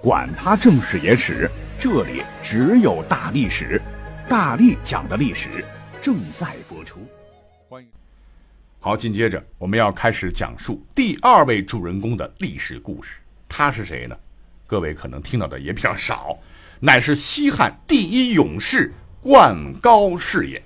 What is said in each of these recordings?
管他正史野史。这里只有大历史，大力讲的历史正在播出。欢迎。好，紧接着我们要开始讲述第二位主人公的历史故事。他是谁呢？各位可能听到的也比较少，乃是西汉第一勇士灌高是也。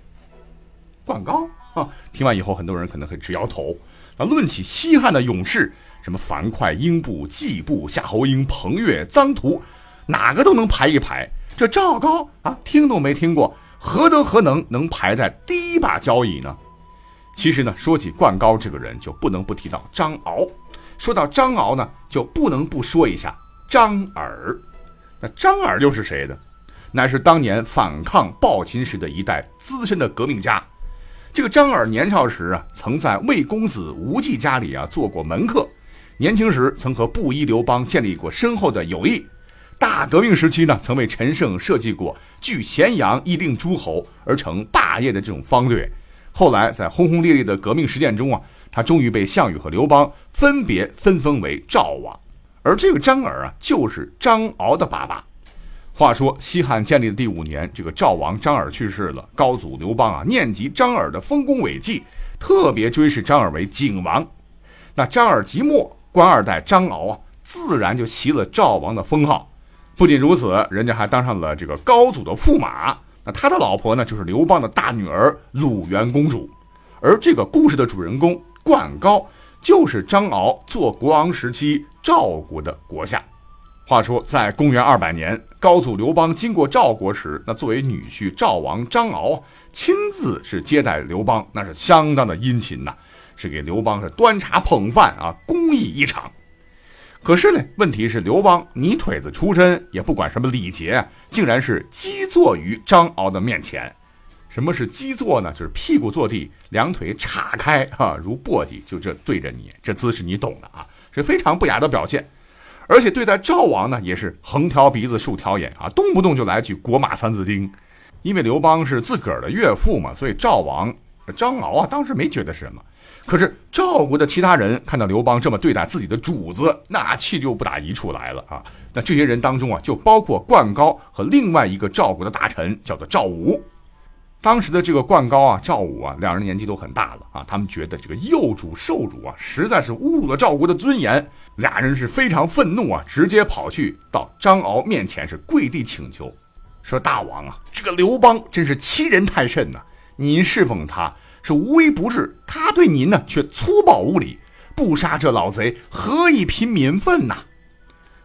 灌高啊！听完以后，很多人可能会直摇头。那论起西汉的勇士，什么樊哙、英布、季布、夏侯婴、彭越、臧荼。哪个都能排一排，这赵高啊，听都没听过，何德何能能排在第一把交椅呢？其实呢，说起灌高这个人，就不能不提到张敖。说到张敖呢，就不能不说一下张耳。那张耳又是谁呢？乃是当年反抗暴秦时的一代资深的革命家。这个张耳年少时啊，曾在魏公子无忌家里啊做过门客，年轻时曾和布衣刘邦建立过深厚的友谊。大革命时期呢，曾为陈胜设计过据咸阳以令诸侯而成霸业的这种方略。后来在轰轰烈烈的革命实践中啊，他终于被项羽和刘邦分别分封为赵王。而这个张耳啊，就是张敖的爸爸。话说西汉建立的第五年，这个赵王张耳去世了，高祖刘邦啊念及张耳的丰功伟绩，特别追谥张耳为景王。那张耳即墨，官二代张敖啊，自然就袭了赵王的封号。不仅如此，人家还当上了这个高祖的驸马。那他的老婆呢，就是刘邦的大女儿鲁元公主。而这个故事的主人公灌高，就是张敖做国王时期赵国的国相。话说，在公元二百年，高祖刘邦经过赵国时，那作为女婿赵王张敖亲自是接待刘邦，那是相当的殷勤呐，是给刘邦是端茶捧饭啊，公益一场。可是呢，问题是刘邦泥腿子出身，也不管什么礼节，竟然是基坐于张敖的面前。什么是基坐呢？就是屁股坐地，两腿岔开，哈，如簸箕，就这对着你，这姿势你懂的啊，是非常不雅的表现。而且对待赵王呢，也是横挑鼻子竖挑眼啊，动不动就来句国马三字经。因为刘邦是自个儿的岳父嘛，所以赵王张敖啊，当时没觉得什么。可是赵国的其他人看到刘邦这么对待自己的主子，那气就不打一处来了啊！那这些人当中啊，就包括灌高和另外一个赵国的大臣，叫做赵武。当时的这个灌高啊、赵武啊，两人年纪都很大了啊，他们觉得这个幼主受辱啊，实在是侮辱了赵国的尊严，俩人是非常愤怒啊，直接跑去到张敖面前是跪地请求，说：“大王啊，这个刘邦真是欺人太甚呐！您侍奉他。”是无微不至，他对您呢却粗暴无礼，不杀这老贼，何以平民愤呐？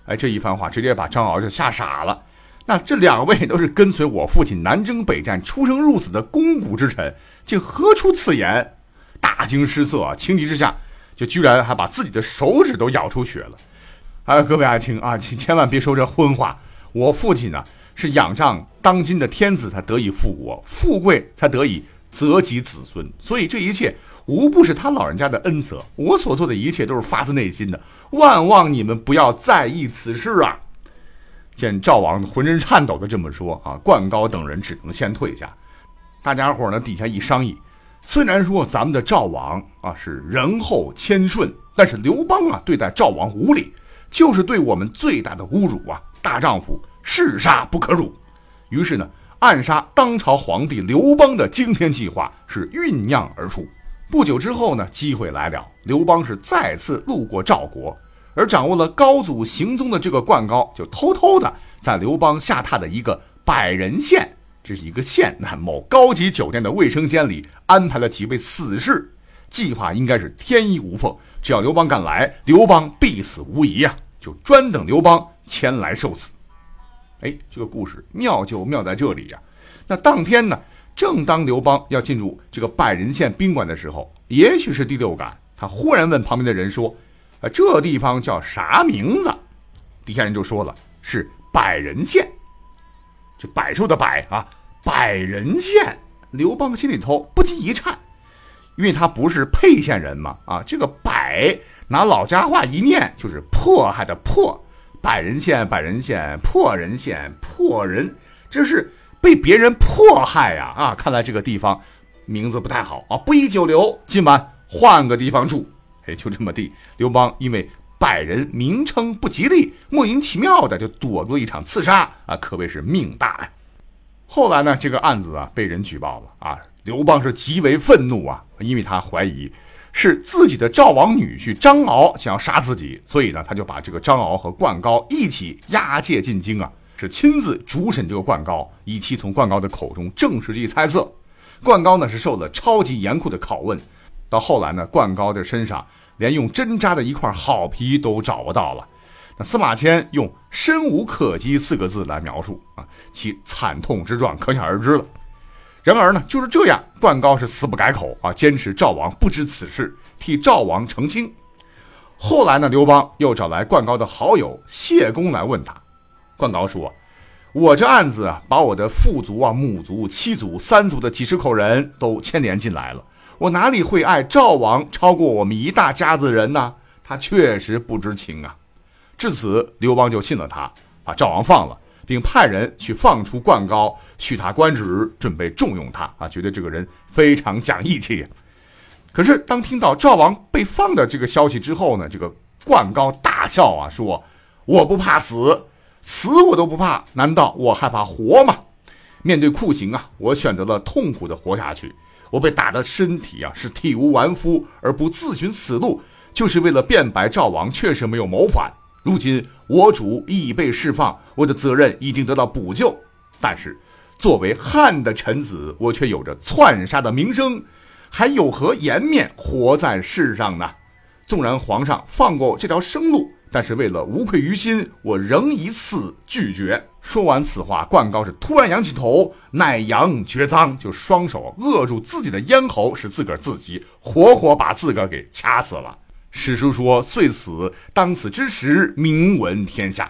哎，这一番话直接把张敖就吓傻了。那这两位都是跟随我父亲南征北战、出生入死的肱骨之臣，竟何出此言？大惊失色啊！情急之下，就居然还把自己的手指都咬出血了。哎，各位爱卿啊，请千万别说这荤话。我父亲呢是仰仗当今的天子才得以复国，富贵才得以。泽及子孙，所以这一切无不是他老人家的恩泽。我所做的一切都是发自内心的，万望你们不要在意此事啊！见赵王浑身颤抖的这么说啊，灌高等人只能先退下。大家伙呢底下一商议，虽然说咱们的赵王啊是仁厚谦顺，但是刘邦啊对待赵王无礼，就是对我们最大的侮辱啊！大丈夫誓杀不可辱。于是呢。暗杀当朝皇帝刘邦的惊天计划是酝酿而出。不久之后呢，机会来了，刘邦是再次路过赵国，而掌握了高祖行踪的这个灌高，就偷偷的在刘邦下榻的一个百人县，这是一个县，那某高级酒店的卫生间里安排了几位死士，计划应该是天衣无缝，只要刘邦敢来，刘邦必死无疑呀，就专等刘邦前来受死。哎，这个故事妙就妙在这里呀！那当天呢，正当刘邦要进入这个百人县宾馆的时候，也许是第六感，他忽然问旁边的人说：“啊，这地方叫啥名字？”底下人就说了：“是百人县。”这百兽的百啊，百人县。刘邦心里头不禁一颤，因为他不是沛县人嘛，啊，这个百拿老家话一念就是迫害的迫，百人县，百人县，破人县，破人，这是被别人迫害呀，啊，看来这个地方名字不太好。啊，不宜久留，今晚换个地方住。哎，就这么地，刘邦因为百人名称不吉利，莫名其妙的就躲过一场刺杀。啊，可谓是命大呀。后来呢，这个案子啊被人举报了。啊，刘邦是极为愤怒啊，因为他怀疑是自己的赵王女婿张敖想要杀自己，所以呢，他就把这个张敖和灌高一起押解进京啊，是亲自主审这个灌高，以期从灌高的口中证实这一猜测。灌高呢是受了超级严酷的拷问，到后来呢，灌高的身上连用针扎的一块好皮都找不到了。那司马迁用“身无可击”四个字来描述啊，其惨痛之状可想而知了。然而呢，就是这样，灌高是死不改口啊，坚持赵王不知此事，替赵王澄清。后来呢，刘邦又找来灌高的好友谢公来问他。灌高说：“我这案子啊，把我的父族啊、母族、妻族、三族的几十口人都牵连进来了，我哪里会爱赵王超过我们一大家子人呢？他确实不知情啊。”至此，刘邦就信了他，把赵王放了，并派人去放出灌高，许他官职，准备重用他啊，觉得这个人非常讲义气。可是，当听到赵王被放的这个消息之后呢，这个灌高大笑啊，说：“我不怕死，死我都不怕，难道我害怕活吗？面对酷刑啊，我选择了痛苦的活下去。我被打的身体啊是体无完肤，而不自寻死路，就是为了辩白赵王确实没有谋反。”如今我主已被释放，我的责任已经得到补救。但是，作为汉的臣子，我却有着篡杀的名声，还有何颜面活在世上呢？纵然皇上放过这条生路，但是为了无愧于心，我仍以死拒绝。说完此话，灌高是突然仰起头，乃阳绝臧，就双手扼住自己的咽喉，使自个儿自己活活把自个儿给掐死了。史书说：“遂死，当此之时，名闻天下。”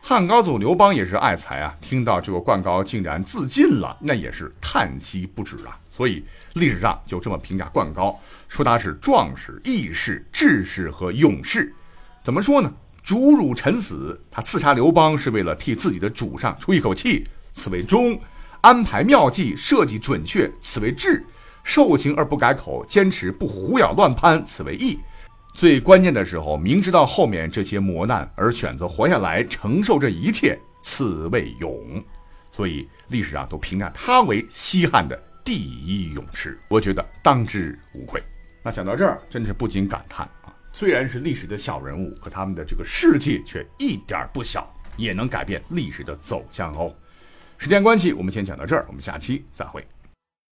汉高祖刘邦也是爱才啊，听到这个灌高竟然自尽了，那也是叹息不止啊。所以历史上就这么评价灌高，说他是壮士、义士、志士和勇士。怎么说呢？主辱臣死，他刺杀刘邦是为了替自己的主上出一口气，此为忠；安排妙计，设计准确，此为智；受刑而不改口，坚持不胡咬乱攀，此为义。最关键的时候，明知道后面这些磨难而选择活下来承受这一切，此谓勇。所以历史上都评价他为西汉的第一勇士，我觉得当之无愧。那讲到这儿，真是不禁感叹啊！虽然是历史的小人物，可他们的这个事迹却一点不小，也能改变历史的走向哦。时间关系，我们先讲到这儿，我们下期再会。